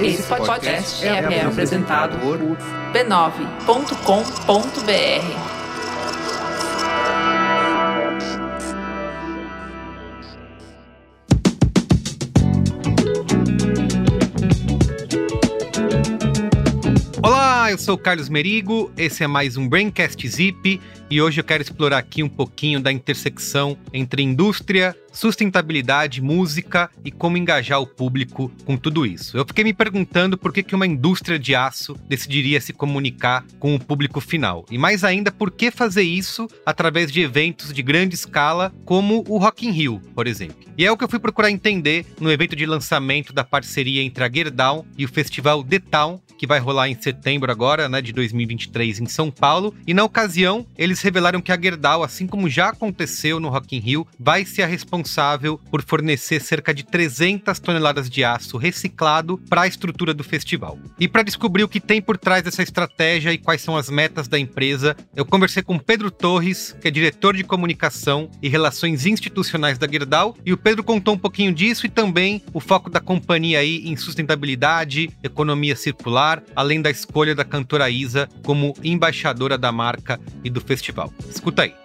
Esse podcast é, é apresentado por b9.com.br. eu sou o Carlos Merigo, esse é mais um Braincast Zip e hoje eu quero explorar aqui um pouquinho da intersecção entre indústria, sustentabilidade, música e como engajar o público com tudo isso. Eu fiquei me perguntando por que, que uma indústria de aço decidiria se comunicar com o público final. E mais ainda, por que fazer isso através de eventos de grande escala, como o Rock in Rio, por exemplo. E é o que eu fui procurar entender no evento de lançamento da parceria entre a Gerdau e o festival The Town, que vai rolar em setembro agora, né, de 2023 em São Paulo. E na ocasião, eles revelaram que a Gerdau, assim como já aconteceu no Rock in Rio, vai ser a responsável por fornecer cerca de 300 toneladas de aço reciclado para a estrutura do festival. E para descobrir o que tem por trás dessa estratégia e quais são as metas da empresa, eu conversei com Pedro Torres, que é diretor de comunicação e relações institucionais da Gerdau, e o Pedro contou um pouquinho disso e também o foco da companhia aí em sustentabilidade, economia circular, além da escolha da cantora Isa como embaixadora da marca e do festival. Escuta aí.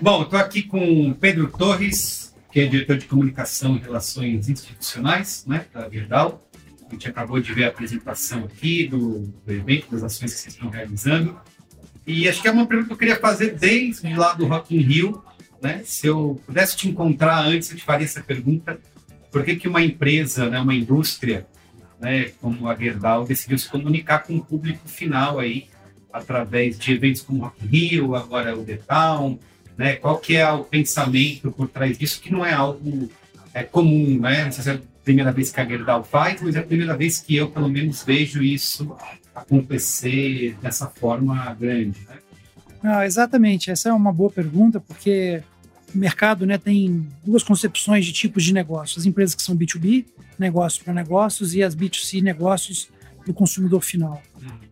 Bom, estou aqui com Pedro Torres, que é diretor de comunicação e relações institucionais né, da Gerdau. A gente acabou de ver a apresentação aqui do, do evento, das ações que vocês estão realizando. E acho que é uma pergunta que eu queria fazer desde lá do Rock in Rio. Né? Se eu pudesse te encontrar antes, eu te faria essa pergunta. Por que, que uma empresa, né, uma indústria, né, como a Gerdau, decidiu se comunicar com o público final aí, através de eventos como Rock in Rio, agora o The Town, né? Qual que é o pensamento por trás disso, que não é algo é, comum, né? Não sei se é a primeira vez que a Gerdau faz, mas é a primeira vez que eu, pelo menos, vejo isso acontecer dessa forma grande, né? Não, exatamente, essa é uma boa pergunta, porque o mercado né, tem duas concepções de tipos de negócios. As empresas que são B2B, negócios para negócios, e as B2C, negócios do consumidor final.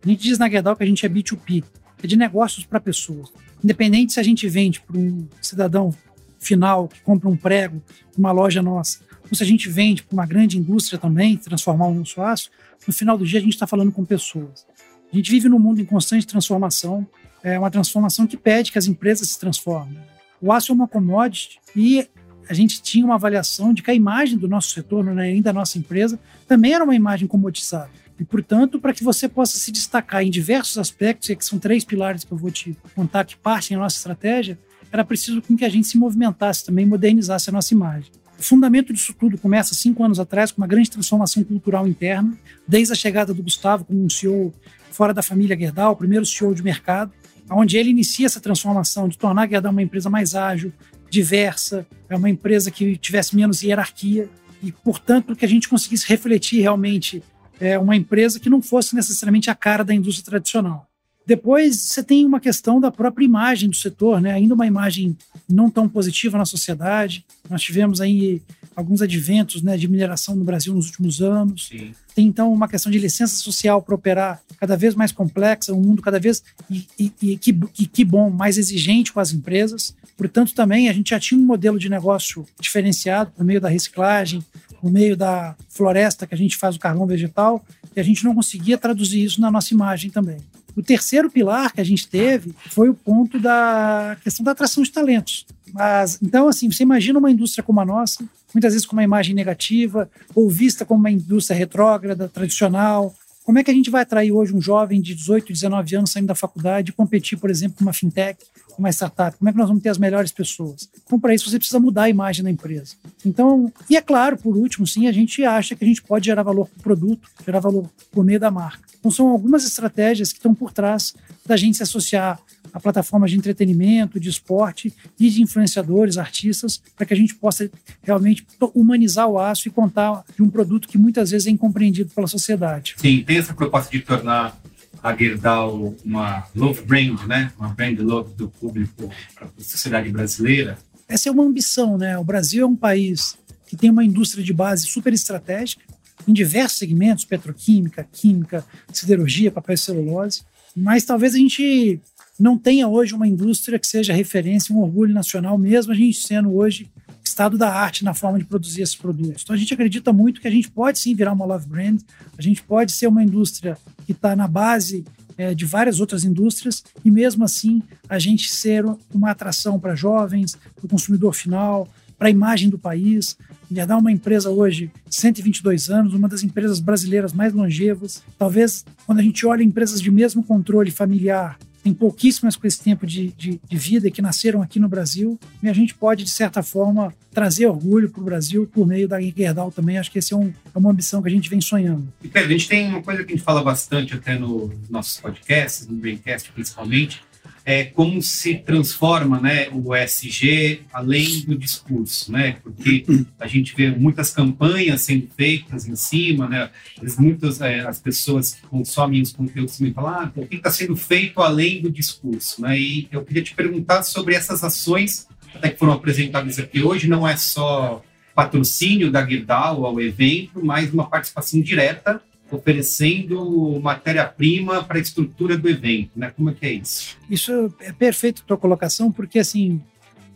A gente diz na Gerdau que a gente é B2P, é de negócios para pessoas. Independente se a gente vende para um cidadão final que compra um prego numa loja nossa, ou se a gente vende para uma grande indústria também, transformar o nosso aço, no final do dia a gente está falando com pessoas. A gente vive num mundo em constante transformação, é uma transformação que pede que as empresas se transformem. O aço é uma commodity e a gente tinha uma avaliação de que a imagem do nosso setor, né, ainda da nossa empresa, também era uma imagem comoditizada. E, portanto, para que você possa se destacar em diversos aspectos, e que são três pilares que eu vou te contar que partem da nossa estratégia, era preciso que a gente se movimentasse também, modernizasse a nossa imagem. O fundamento disso tudo começa cinco anos atrás com uma grande transformação cultural interna, desde a chegada do Gustavo como um CEO fora da família Gerdau, o primeiro CEO de mercado, onde ele inicia essa transformação de tornar a Gerdau uma empresa mais ágil, diversa, é uma empresa que tivesse menos hierarquia e, portanto, que a gente conseguisse refletir realmente é, uma empresa que não fosse necessariamente a cara da indústria tradicional. Depois você tem uma questão da própria imagem do setor, né? ainda uma imagem não tão positiva na sociedade. Nós tivemos aí alguns adventos né, de mineração no Brasil nos últimos anos. Sim. Tem então uma questão de licença social para operar cada vez mais complexa, um mundo cada vez, e, e, e que, e, que bom, mais exigente com as empresas. Portanto, também a gente já tinha um modelo de negócio diferenciado por meio da reciclagem, por meio da floresta que a gente faz o carvão vegetal, e a gente não conseguia traduzir isso na nossa imagem também. O terceiro pilar que a gente teve foi o ponto da questão da atração de talentos. Mas, então, assim, você imagina uma indústria como a nossa, muitas vezes com uma imagem negativa, ou vista como uma indústria retrógrada, tradicional. Como é que a gente vai atrair hoje um jovem de 18, 19 anos saindo da faculdade e competir, por exemplo, com uma fintech, com uma startup? Como é que nós vamos ter as melhores pessoas? Então, para isso, você precisa mudar a imagem da empresa. Então, e é claro, por último, sim, a gente acha que a gente pode gerar valor para o produto, gerar valor por meio da marca. Então, são algumas estratégias que estão por trás da gente se associar a plataformas de entretenimento, de esporte e de influenciadores, artistas, para que a gente possa realmente humanizar o aço e contar de um produto que muitas vezes é incompreendido pela sociedade. Sim, tem essa proposta de tornar a Gerdau uma love brand, né? Uma brand love do público para a sociedade brasileira. Essa é uma ambição, né? O Brasil é um país que tem uma indústria de base super estratégica em diversos segmentos, petroquímica, química, siderurgia, papel e celulose, mas talvez a gente não tenha hoje uma indústria que seja referência, um orgulho nacional, mesmo a gente sendo hoje estado da arte na forma de produzir esses produtos. Então a gente acredita muito que a gente pode sim virar uma love brand, a gente pode ser uma indústria que está na base é, de várias outras indústrias e mesmo assim a gente ser uma atração para jovens, para o consumidor final, para a imagem do país. Gerdau é uma empresa hoje, 122 anos, uma das empresas brasileiras mais longevas. Talvez, quando a gente olha empresas de mesmo controle familiar, tem pouquíssimas com esse tempo de, de, de vida que nasceram aqui no Brasil, e a gente pode, de certa forma, trazer orgulho para o Brasil por meio da Gerdau também. Acho que essa é, um, é, uma ambição que a gente vem sonhando. E, Pedro, a gente tem uma coisa que a gente fala bastante até nos nossos podcasts, no Braincast principalmente, é, como se transforma né, o ESG além do discurso, né? Porque a gente vê muitas campanhas sendo feitas em cima, né? Muitas é, as pessoas que consomem os conteúdos me falam, ah, o que está sendo feito além do discurso, né? E eu queria te perguntar sobre essas ações até que foram apresentadas aqui hoje, não é só patrocínio da Guedal ao evento, mas uma participação direta oferecendo matéria-prima para a estrutura do evento, né? Como é que é isso? Isso é perfeito a tua colocação, porque assim,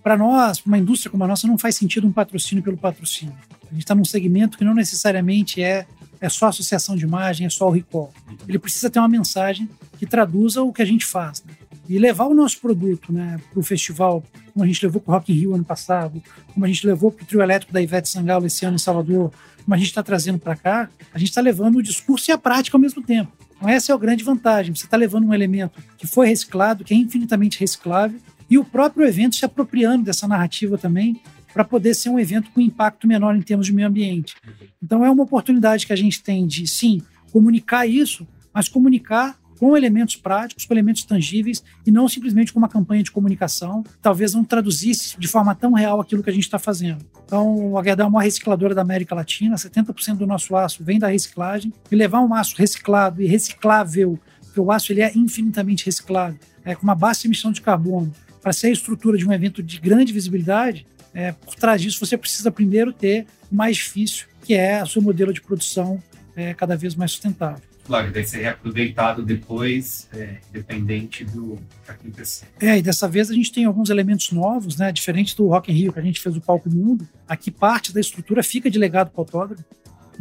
para nós, uma indústria como a nossa, não faz sentido um patrocínio pelo patrocínio. A gente está num segmento que não necessariamente é, é só associação de imagem, é só o recall. Ele precisa ter uma mensagem que traduza o que a gente faz. Né? E levar o nosso produto né, para o festival, como a gente levou para o Rock in Rio ano passado, como a gente levou para o trio elétrico da Ivete Sangalo esse ano em Salvador, como a gente está trazendo para cá, a gente está levando o discurso e a prática ao mesmo tempo. Então, essa é a grande vantagem. Você está levando um elemento que foi reciclado, que é infinitamente reciclável, e o próprio evento se apropriando dessa narrativa também, para poder ser um evento com impacto menor em termos de meio ambiente. Então, é uma oportunidade que a gente tem de, sim, comunicar isso, mas comunicar com elementos práticos, com elementos tangíveis e não simplesmente com uma campanha de comunicação, talvez não traduzisse de forma tão real aquilo que a gente está fazendo. Então, a Gerdau é uma recicladora da América Latina, 70% do nosso aço vem da reciclagem, e levar um aço reciclado e reciclável, porque o aço ele é infinitamente reciclado, é, com uma baixa emissão de carbono, para ser a estrutura de um evento de grande visibilidade, é, por trás disso você precisa primeiro ter o mais difícil, que é o seu modelo de produção é, cada vez mais sustentável claro, deve ser reaproveitado depois, é, dependente do que acontecer. É, e dessa vez a gente tem alguns elementos novos, né? Diferente do Rock in Rio, que a gente fez o palco mundo, aqui parte da estrutura fica de legado para o autódromo.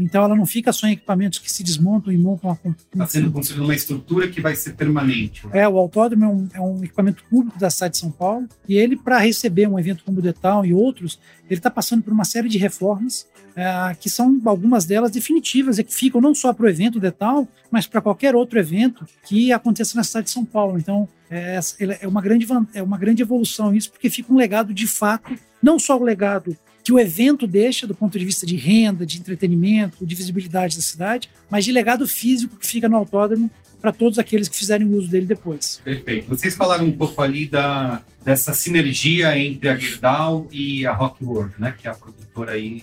Então ela não fica só em equipamentos que se desmontam e montam a Está sendo construída uma estrutura que vai ser permanente. É, o autódromo é um, é um equipamento público da cidade de São Paulo e ele, para receber um evento como o The Town e outros, ele está passando por uma série de reformas é, que são algumas delas definitivas e que ficam não só para o evento The Town, mas para qualquer outro evento que aconteça na cidade de São Paulo. Então é, é, uma grande, é uma grande evolução isso, porque fica um legado de fato, não só o legado que o evento deixa do ponto de vista de renda, de entretenimento, de visibilidade da cidade, mas de legado físico que fica no autódromo para todos aqueles que fizerem uso dele depois. Perfeito. Vocês falaram um pouco ali da, dessa sinergia entre a Gerdau e a Rock World, né, que é a produtora aí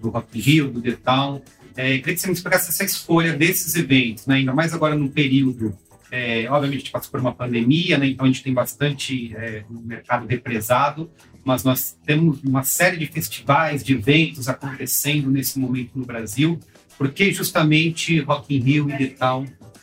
do Rock Rio, do The Town. É, queria que você me explicasse essa escolha desses eventos, né, ainda mais agora num período é, obviamente, a gente passou por uma pandemia, né? então a gente tem bastante é, um mercado represado, mas nós temos uma série de festivais, de eventos acontecendo nesse momento no Brasil. Por que justamente Rock in Rio e The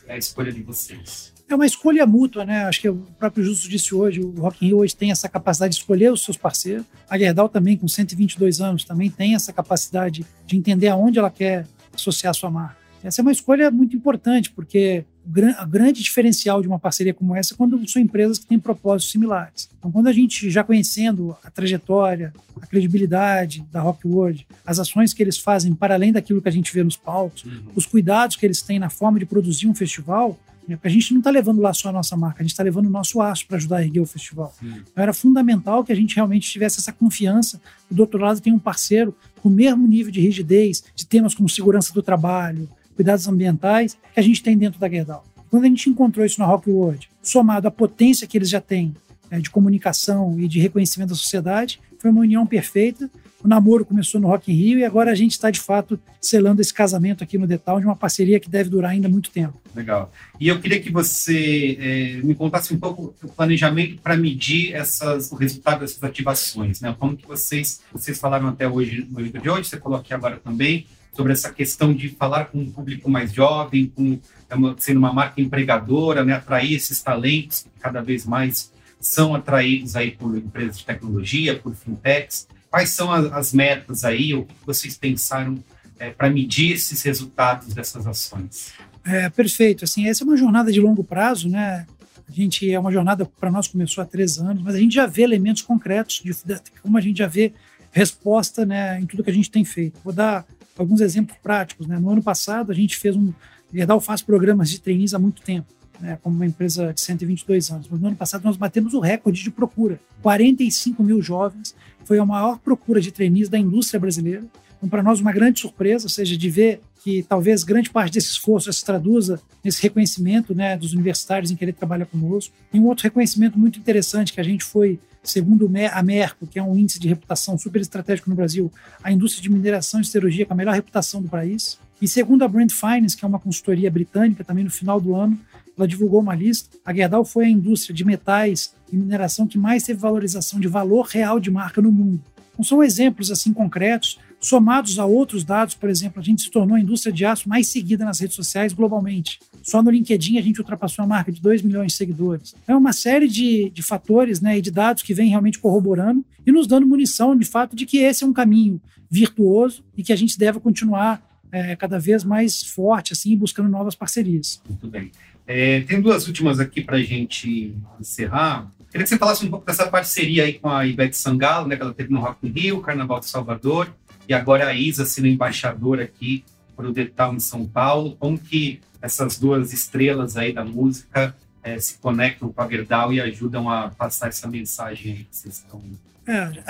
é a escolha de vocês? É uma escolha mútua, né? Acho que o próprio Justo disse hoje, o Rock in Rio hoje tem essa capacidade de escolher os seus parceiros. A Gerdau também, com 122 anos, também tem essa capacidade de entender aonde ela quer associar a sua marca. Essa é uma escolha muito importante, porque o grande diferencial de uma parceria como essa é quando são empresas que têm propósitos similares. Então, quando a gente já conhecendo a trajetória, a credibilidade da Rockwood, as ações que eles fazem para além daquilo que a gente vê nos palcos, uhum. os cuidados que eles têm na forma de produzir um festival, né, porque a gente não está levando lá só a nossa marca, a gente está levando o nosso aço para ajudar a erguer o festival. Então, era fundamental que a gente realmente tivesse essa confiança. Do outro lado, tem um parceiro com o mesmo nível de rigidez de temas como segurança do trabalho, cuidados ambientais que a gente tem dentro da Gerdau. Quando a gente encontrou isso na Rockwood, somado à potência que eles já têm é, de comunicação e de reconhecimento da sociedade, foi uma união perfeita. O namoro começou no Rock in Rio e agora a gente está, de fato, selando esse casamento aqui no Detal de uma parceria que deve durar ainda muito tempo. Legal. E eu queria que você é, me contasse um pouco o planejamento para medir essas, o resultado dessas ativações. Né? Como que vocês, vocês falaram até hoje, no vídeo de hoje, você colocou aqui agora também, sobre essa questão de falar com um público mais jovem, com é sendo uma marca empregadora, né, atrair esses talentos que cada vez mais são atraídos aí por empresas de tecnologia, por fintechs. quais são as, as metas aí, o que vocês pensaram é, para medir esses resultados dessas ações? É, perfeito. Assim, essa é uma jornada de longo prazo, né? A gente é uma jornada para nós começou há três anos, mas a gente já vê elementos concretos de, de como a gente já vê resposta, né, em tudo que a gente tem feito. Vou dar alguns exemplos práticos, né? No ano passado a gente fez um Gerdau faz programas de trainees há muito tempo. Né, como uma empresa de 122 anos. Mas no ano passado nós batemos o recorde de procura. 45 mil jovens, foi a maior procura de trainees da indústria brasileira. Então, para nós, uma grande surpresa, ou seja, de ver que talvez grande parte desse esforço se traduza nesse reconhecimento né, dos universitários em querer trabalhar conosco. Tem um outro reconhecimento muito interessante que a gente foi, segundo a Merco, que é um índice de reputação super estratégico no Brasil, a indústria de mineração e siderurgia com a melhor reputação do país. E segundo a Brand Finance, que é uma consultoria britânica, também no final do ano, ela divulgou uma lista. A Gerdau foi a indústria de metais e mineração que mais teve valorização de valor real de marca no mundo. Então, são exemplos assim concretos, somados a outros dados, por exemplo, a gente se tornou a indústria de aço mais seguida nas redes sociais globalmente. Só no LinkedIn a gente ultrapassou a marca de 2 milhões de seguidores. Então, é uma série de, de fatores né, e de dados que vem realmente corroborando e nos dando munição, de fato, de que esse é um caminho virtuoso e que a gente deve continuar é, cada vez mais forte, assim, buscando novas parcerias. Muito bem. É, tem duas últimas aqui para a gente encerrar. Queria que você falasse um pouco dessa parceria aí com a Ivete Sangalo, né, que ela teve no Rock in Rio, Carnaval de Salvador, e agora a Isa sendo embaixadora aqui para o Detal em São Paulo. Como que essas duas estrelas aí da música é, se conectam com a Gerdau e ajudam a passar essa mensagem aí que vocês estão é,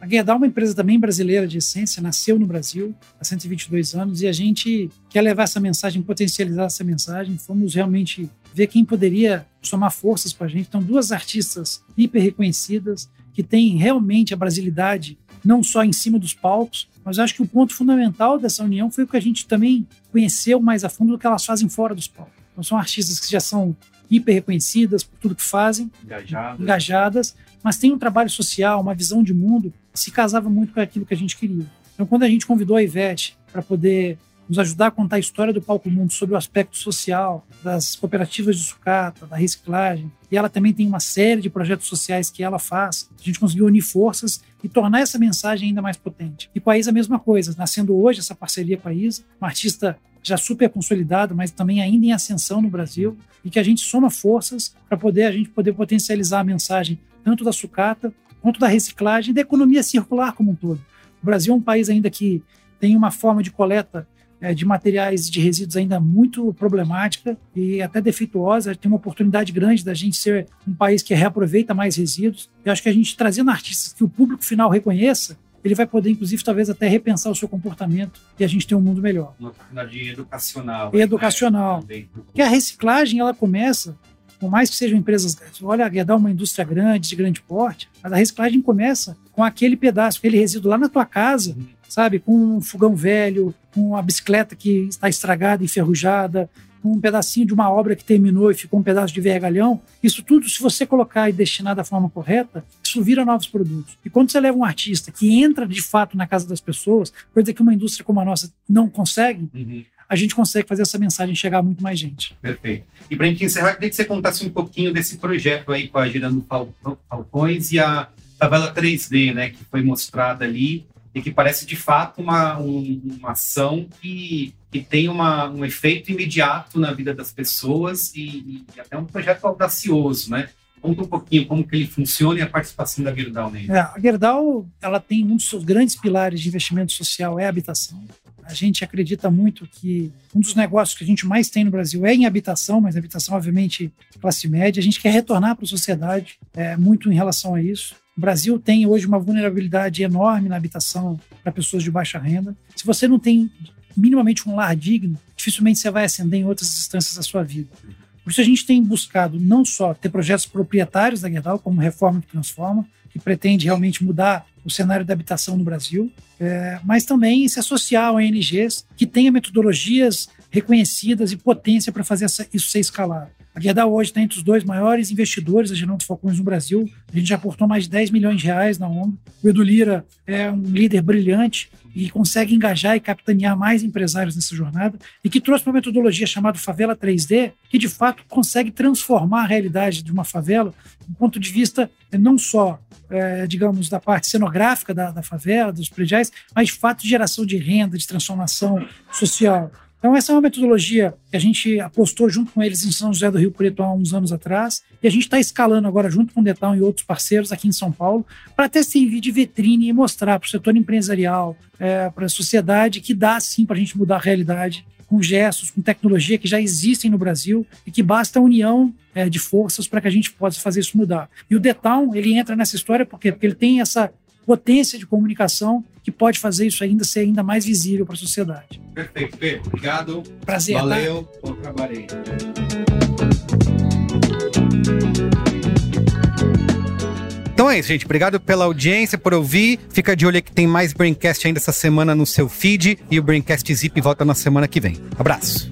a Gerdau é uma empresa também brasileira de essência, nasceu no Brasil há 122 anos e a gente quer levar essa mensagem, potencializar essa mensagem. Fomos realmente ver quem poderia somar forças para a gente. Então, duas artistas hiper reconhecidas que têm realmente a brasilidade, não só em cima dos palcos, mas acho que o ponto fundamental dessa união foi o que a gente também conheceu mais a fundo do que elas fazem fora dos palcos. Então, são artistas que já são hiper reconhecidas por tudo que fazem, engajadas. engajadas, mas tem um trabalho social, uma visão de mundo que se casava muito com aquilo que a gente queria. Então, quando a gente convidou a Ivete para poder nos ajudar a contar a história do Palco Mundo sobre o aspecto social, das cooperativas de sucata, da reciclagem, e ela também tem uma série de projetos sociais que ela faz, a gente conseguiu unir forças e tornar essa mensagem ainda mais potente. E com a Isa a mesma coisa, nascendo hoje essa parceria com a Isa, uma artista já super consolidada, mas também ainda em ascensão no Brasil, e que a gente soma forças para poder a gente poder potencializar a mensagem tanto da sucata quanto da reciclagem e da economia circular como um todo. O Brasil é um país ainda que tem uma forma de coleta de materiais de resíduos ainda muito problemática e até defeituosa. Tem uma oportunidade grande da gente ser um país que reaproveita mais resíduos. Eu acho que a gente trazendo artistas que o público final reconheça, ele vai poder, inclusive, talvez até repensar o seu comportamento e a gente ter um mundo melhor. Uma oportunidade educacional. Educacional. Né? Porque a reciclagem, ela começa por mais que sejam empresas grandes, olha, a Gerdau é uma indústria grande, de grande porte, mas a reciclagem começa com aquele pedaço, aquele resíduo lá na tua casa, uhum. Sabe? Com um fogão velho, com uma bicicleta que está estragada, enferrujada, com um pedacinho de uma obra que terminou e ficou um pedaço de vergalhão. Isso tudo, se você colocar e destinar da forma correta, isso vira novos produtos. E quando você leva um artista que entra de fato na casa das pessoas, coisa que uma indústria como a nossa não consegue, uhum a gente consegue fazer essa mensagem chegar a muito mais gente. Perfeito. E para a gente encerrar, queria que você contasse um pouquinho desse projeto aí com a Girando Falcões e a tabela 3D, né, que foi mostrada ali e que parece de fato uma, um, uma ação que, que tem uma, um efeito imediato na vida das pessoas e, e até um projeto audacioso, né? Conta um pouquinho como que ele funciona e a participação da Gerdau nele. É, a Gerdau ela tem um dos seus grandes pilares de investimento social é a habitação. A gente acredita muito que um dos negócios que a gente mais tem no Brasil é em habitação, mas habitação, obviamente, classe média. A gente quer retornar para a sociedade é, muito em relação a isso. O Brasil tem hoje uma vulnerabilidade enorme na habitação para pessoas de baixa renda. Se você não tem minimamente um lar digno, dificilmente você vai ascender em outras instâncias da sua vida. Por isso a gente tem buscado não só ter projetos proprietários da Gerdau, como Reforma que Transforma, que pretende realmente mudar o cenário da habitação no Brasil, é, mas também se associar a ONGs que tenham metodologias reconhecidas e potência para fazer essa, isso ser escalado. A Gerdau hoje está entre os dois maiores investidores da Geraldo Falcões no Brasil. A gente já aportou mais de 10 milhões de reais na ONG. O Edu Lira é um líder brilhante e consegue engajar e capitanear mais empresários nessa jornada e que trouxe uma metodologia chamada Favela 3D, que de fato consegue transformar a realidade de uma favela do ponto de vista eh, não só, é, digamos, da parte cenográfica da, da favela, dos prediais, mas de fato de geração de renda, de transformação social. Então, essa é uma metodologia que a gente apostou junto com eles em São José do Rio Preto há uns anos atrás, e a gente está escalando agora junto com o Detal e outros parceiros aqui em São Paulo, para até servir de vitrine e mostrar para o setor empresarial, é, para a sociedade, que dá sim para a gente mudar a realidade com gestos, com tecnologia que já existem no Brasil e que basta a união é, de forças para que a gente possa fazer isso mudar. E o Detal, ele entra nessa história porque, porque ele tem essa potência de comunicação que pode fazer isso ainda ser ainda mais visível para a sociedade. Perfeito, Pedro. Obrigado. Prazer. Tá? Valeu. Tá? Bom trabalho aí. Então é isso, gente. Obrigado pela audiência, por ouvir. Fica de olho que tem mais Braincast ainda essa semana no seu feed. E o Braincast Zip volta na semana que vem. Abraço.